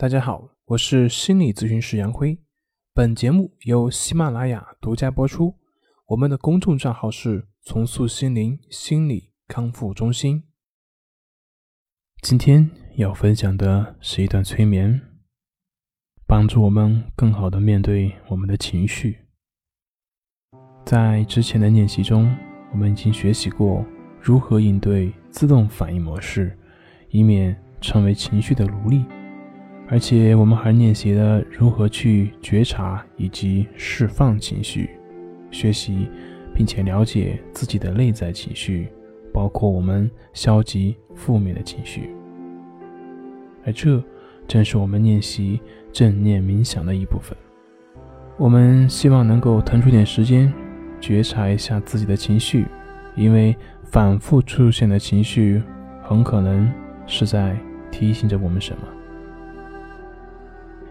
大家好，我是心理咨询师杨辉。本节目由喜马拉雅独家播出。我们的公众账号是“重塑心灵心理康复中心”。今天要分享的是一段催眠，帮助我们更好的面对我们的情绪。在之前的练习中，我们已经学习过如何应对自动反应模式，以免成为情绪的奴隶。而且我们还练习了如何去觉察以及释放情绪，学习并且了解自己的内在情绪，包括我们消极负面的情绪。而这正是我们练习正念冥想的一部分。我们希望能够腾出点时间，觉察一下自己的情绪，因为反复出现的情绪，很可能是在提醒着我们什么。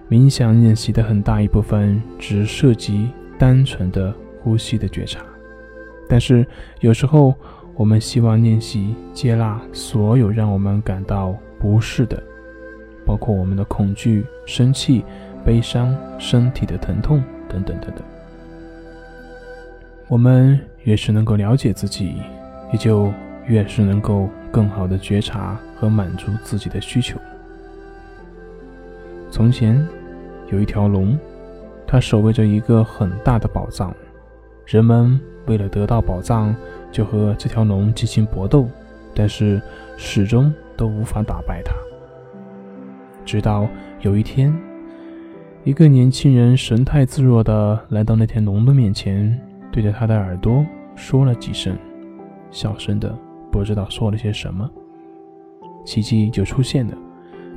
冥想练习的很大一部分只涉及单纯的呼吸的觉察，但是有时候我们希望练习接纳所有让我们感到不适的，包括我们的恐惧、生气、悲伤、身体的疼痛等等等等。我们越是能够了解自己，也就越是能够更好的觉察和满足自己的需求。从前。有一条龙，它守卫着一个很大的宝藏。人们为了得到宝藏，就和这条龙进行搏斗，但是始终都无法打败它。直到有一天，一个年轻人神态自若地来到那条龙的面前，对着他的耳朵说了几声，小声的不知道说了些什么。奇迹就出现了，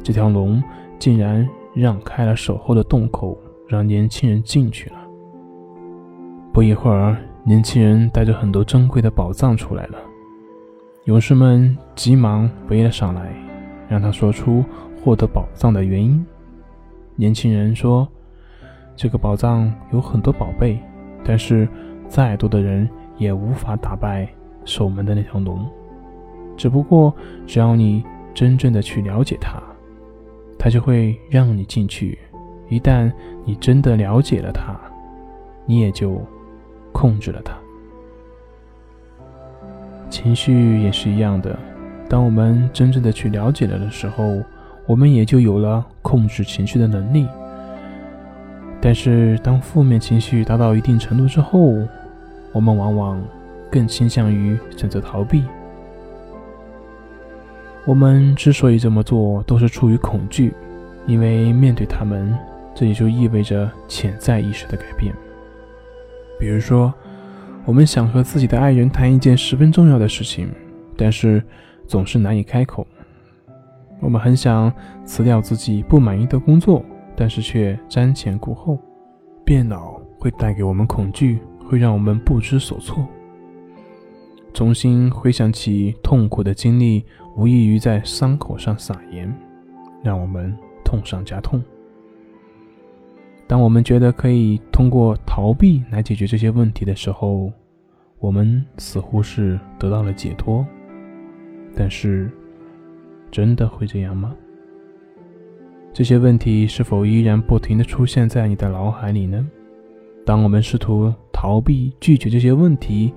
这条龙竟然。让开了守候的洞口，让年轻人进去了。不一会儿，年轻人带着很多珍贵的宝藏出来了。勇士们急忙围了上来，让他说出获得宝藏的原因。年轻人说：“这个宝藏有很多宝贝，但是再多的人也无法打败守门的那条龙。只不过，只要你真正的去了解它。”他就会让你进去。一旦你真的了解了他，你也就控制了他。情绪也是一样的。当我们真正的去了解了的时候，我们也就有了控制情绪的能力。但是，当负面情绪达到一定程度之后，我们往往更倾向于选择逃避。我们之所以这么做，都是出于恐惧，因为面对他们，这也就意味着潜在意识的改变。比如说，我们想和自己的爱人谈一件十分重要的事情，但是总是难以开口；我们很想辞掉自己不满意的工作，但是却瞻前顾后。变老会带给我们恐惧，会让我们不知所措。重新回想起痛苦的经历。无异于在伤口上撒盐，让我们痛上加痛。当我们觉得可以通过逃避来解决这些问题的时候，我们似乎是得到了解脱。但是，真的会这样吗？这些问题是否依然不停地出现在你的脑海里呢？当我们试图逃避、拒绝这些问题，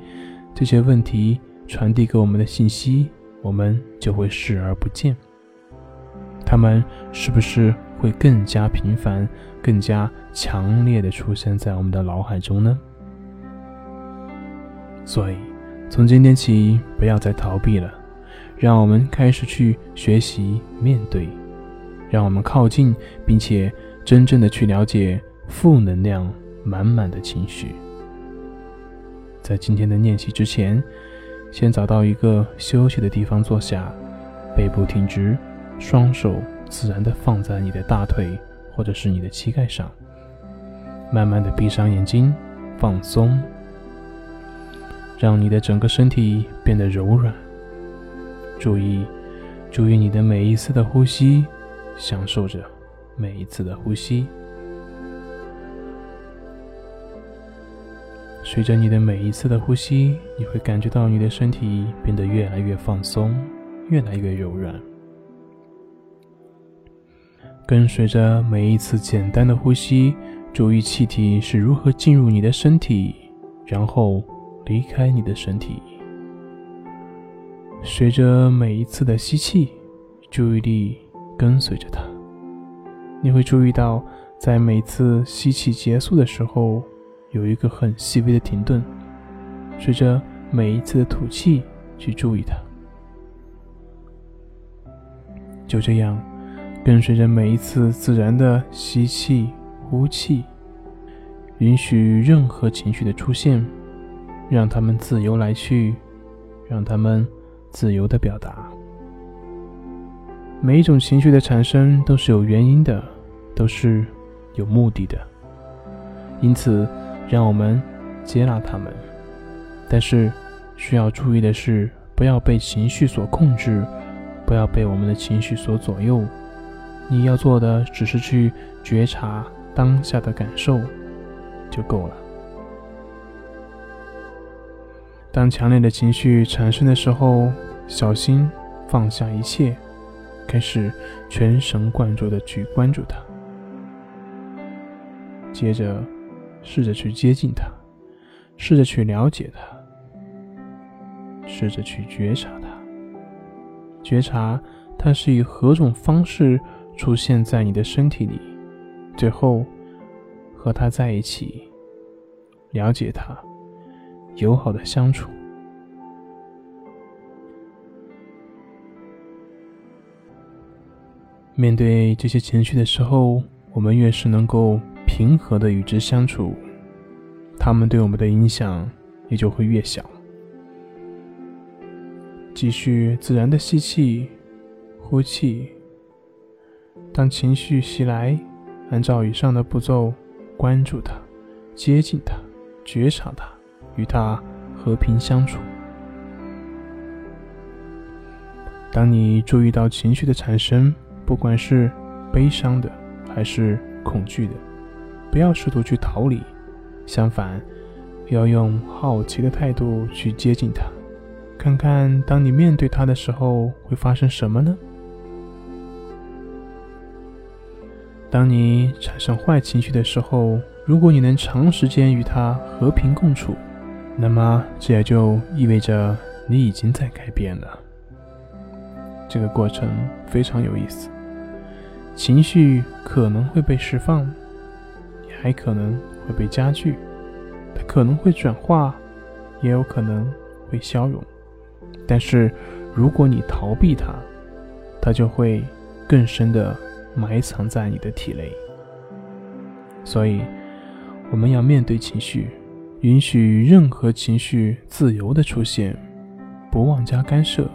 这些问题传递给我们的信息。我们就会视而不见，他们是不是会更加频繁、更加强烈的出现在我们的脑海中呢？所以，从今天起，不要再逃避了，让我们开始去学习面对，让我们靠近，并且真正的去了解负能量满满的情绪。在今天的练习之前。先找到一个休息的地方坐下，背部挺直，双手自然地放在你的大腿或者是你的膝盖上，慢慢地闭上眼睛，放松，让你的整个身体变得柔软。注意，注意你的每一次的呼吸，享受着每一次的呼吸。随着你的每一次的呼吸，你会感觉到你的身体变得越来越放松，越来越柔软。跟随着每一次简单的呼吸，注意气体是如何进入你的身体，然后离开你的身体。随着每一次的吸气，注意力跟随着它。你会注意到，在每次吸气结束的时候，有一个很细微的停顿。随着每一次的吐气，去注意它。就这样，跟随着每一次自然的吸气、呼气，允许任何情绪的出现，让他们自由来去，让他们自由的表达。每一种情绪的产生都是有原因的，都是有目的的。因此，让我们接纳他们。但是，需要注意的是，不要被情绪所控制。不要被我们的情绪所左右，你要做的只是去觉察当下的感受就够了。当强烈的情绪产生的时候，小心放下一切，开始全神贯注的去关注它，接着试着去接近它，试着去了解它，试着去觉察它。觉察它是以何种方式出现在你的身体里，最后和它在一起，了解它，友好的相处。面对这些情绪的时候，我们越是能够平和的与之相处，他们对我们的影响也就会越小。继续自然的吸气、呼气。当情绪袭来，按照以上的步骤，关注它、接近它、觉察它，与它和平相处。当你注意到情绪的产生，不管是悲伤的还是恐惧的，不要试图去逃离，相反，要用好奇的态度去接近它。看看，当你面对他的时候会发生什么呢？当你产生坏情绪的时候，如果你能长时间与他和平共处，那么这也就意味着你已经在改变了。这个过程非常有意思，情绪可能会被释放，还可能会被加剧，它可能会转化，也有可能会消融。但是，如果你逃避它，它就会更深的埋藏在你的体内。所以，我们要面对情绪，允许任何情绪自由的出现，不妄加干涉。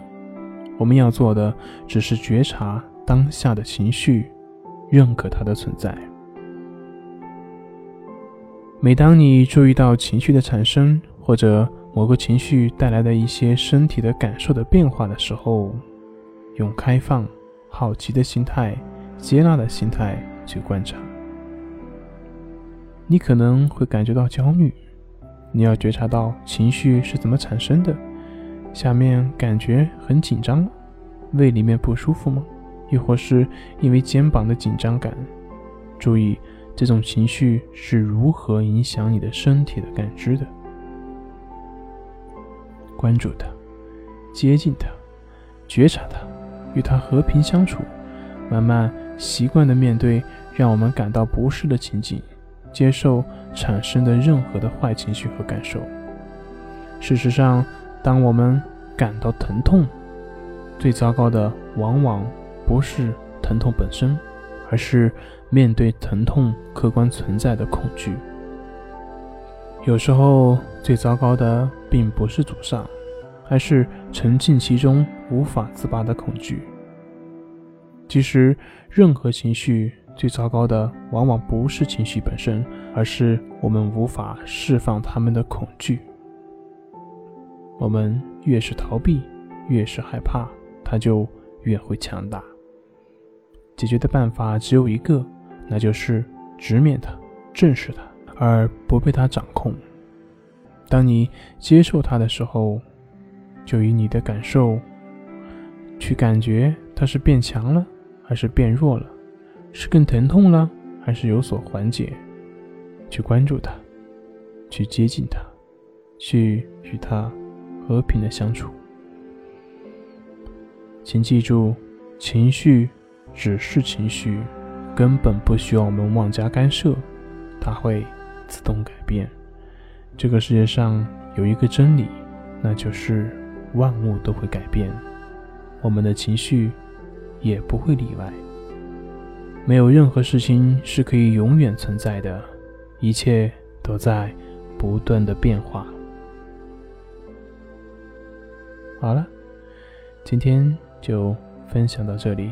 我们要做的只是觉察当下的情绪，认可它的存在。每当你注意到情绪的产生，或者某个情绪带来的一些身体的感受的变化的时候，用开放、好奇的心态、接纳的心态去观察。你可能会感觉到焦虑，你要觉察到情绪是怎么产生的。下面感觉很紧张，胃里面不舒服吗？亦或是因为肩膀的紧张感？注意这种情绪是如何影响你的身体的感知的。关注它，接近它，觉察它，与它和平相处，慢慢习惯的面对让我们感到不适的情景，接受产生的任何的坏情绪和感受。事实上，当我们感到疼痛，最糟糕的往往不是疼痛本身，而是面对疼痛客观存在的恐惧。有时候，最糟糕的并不是阻上，而是沉浸其中无法自拔的恐惧。其实，任何情绪最糟糕的，往往不是情绪本身，而是我们无法释放他们的恐惧。我们越是逃避，越是害怕，它就越会强大。解决的办法只有一个，那就是直面它，正视它。而不被它掌控。当你接受它的时候，就以你的感受去感觉它是变强了还是变弱了。是更疼痛了，还是有所缓解？去关注它，去接近它，去与它和平的相处。请记住，情绪只是情绪，根本不需要我们妄加干涉，它会自动改变。这个世界上有一个真理，那就是万物都会改变，我们的情绪也不会例外。没有任何事情是可以永远存在的，一切都在不断的变化。好了，今天就分享到这里。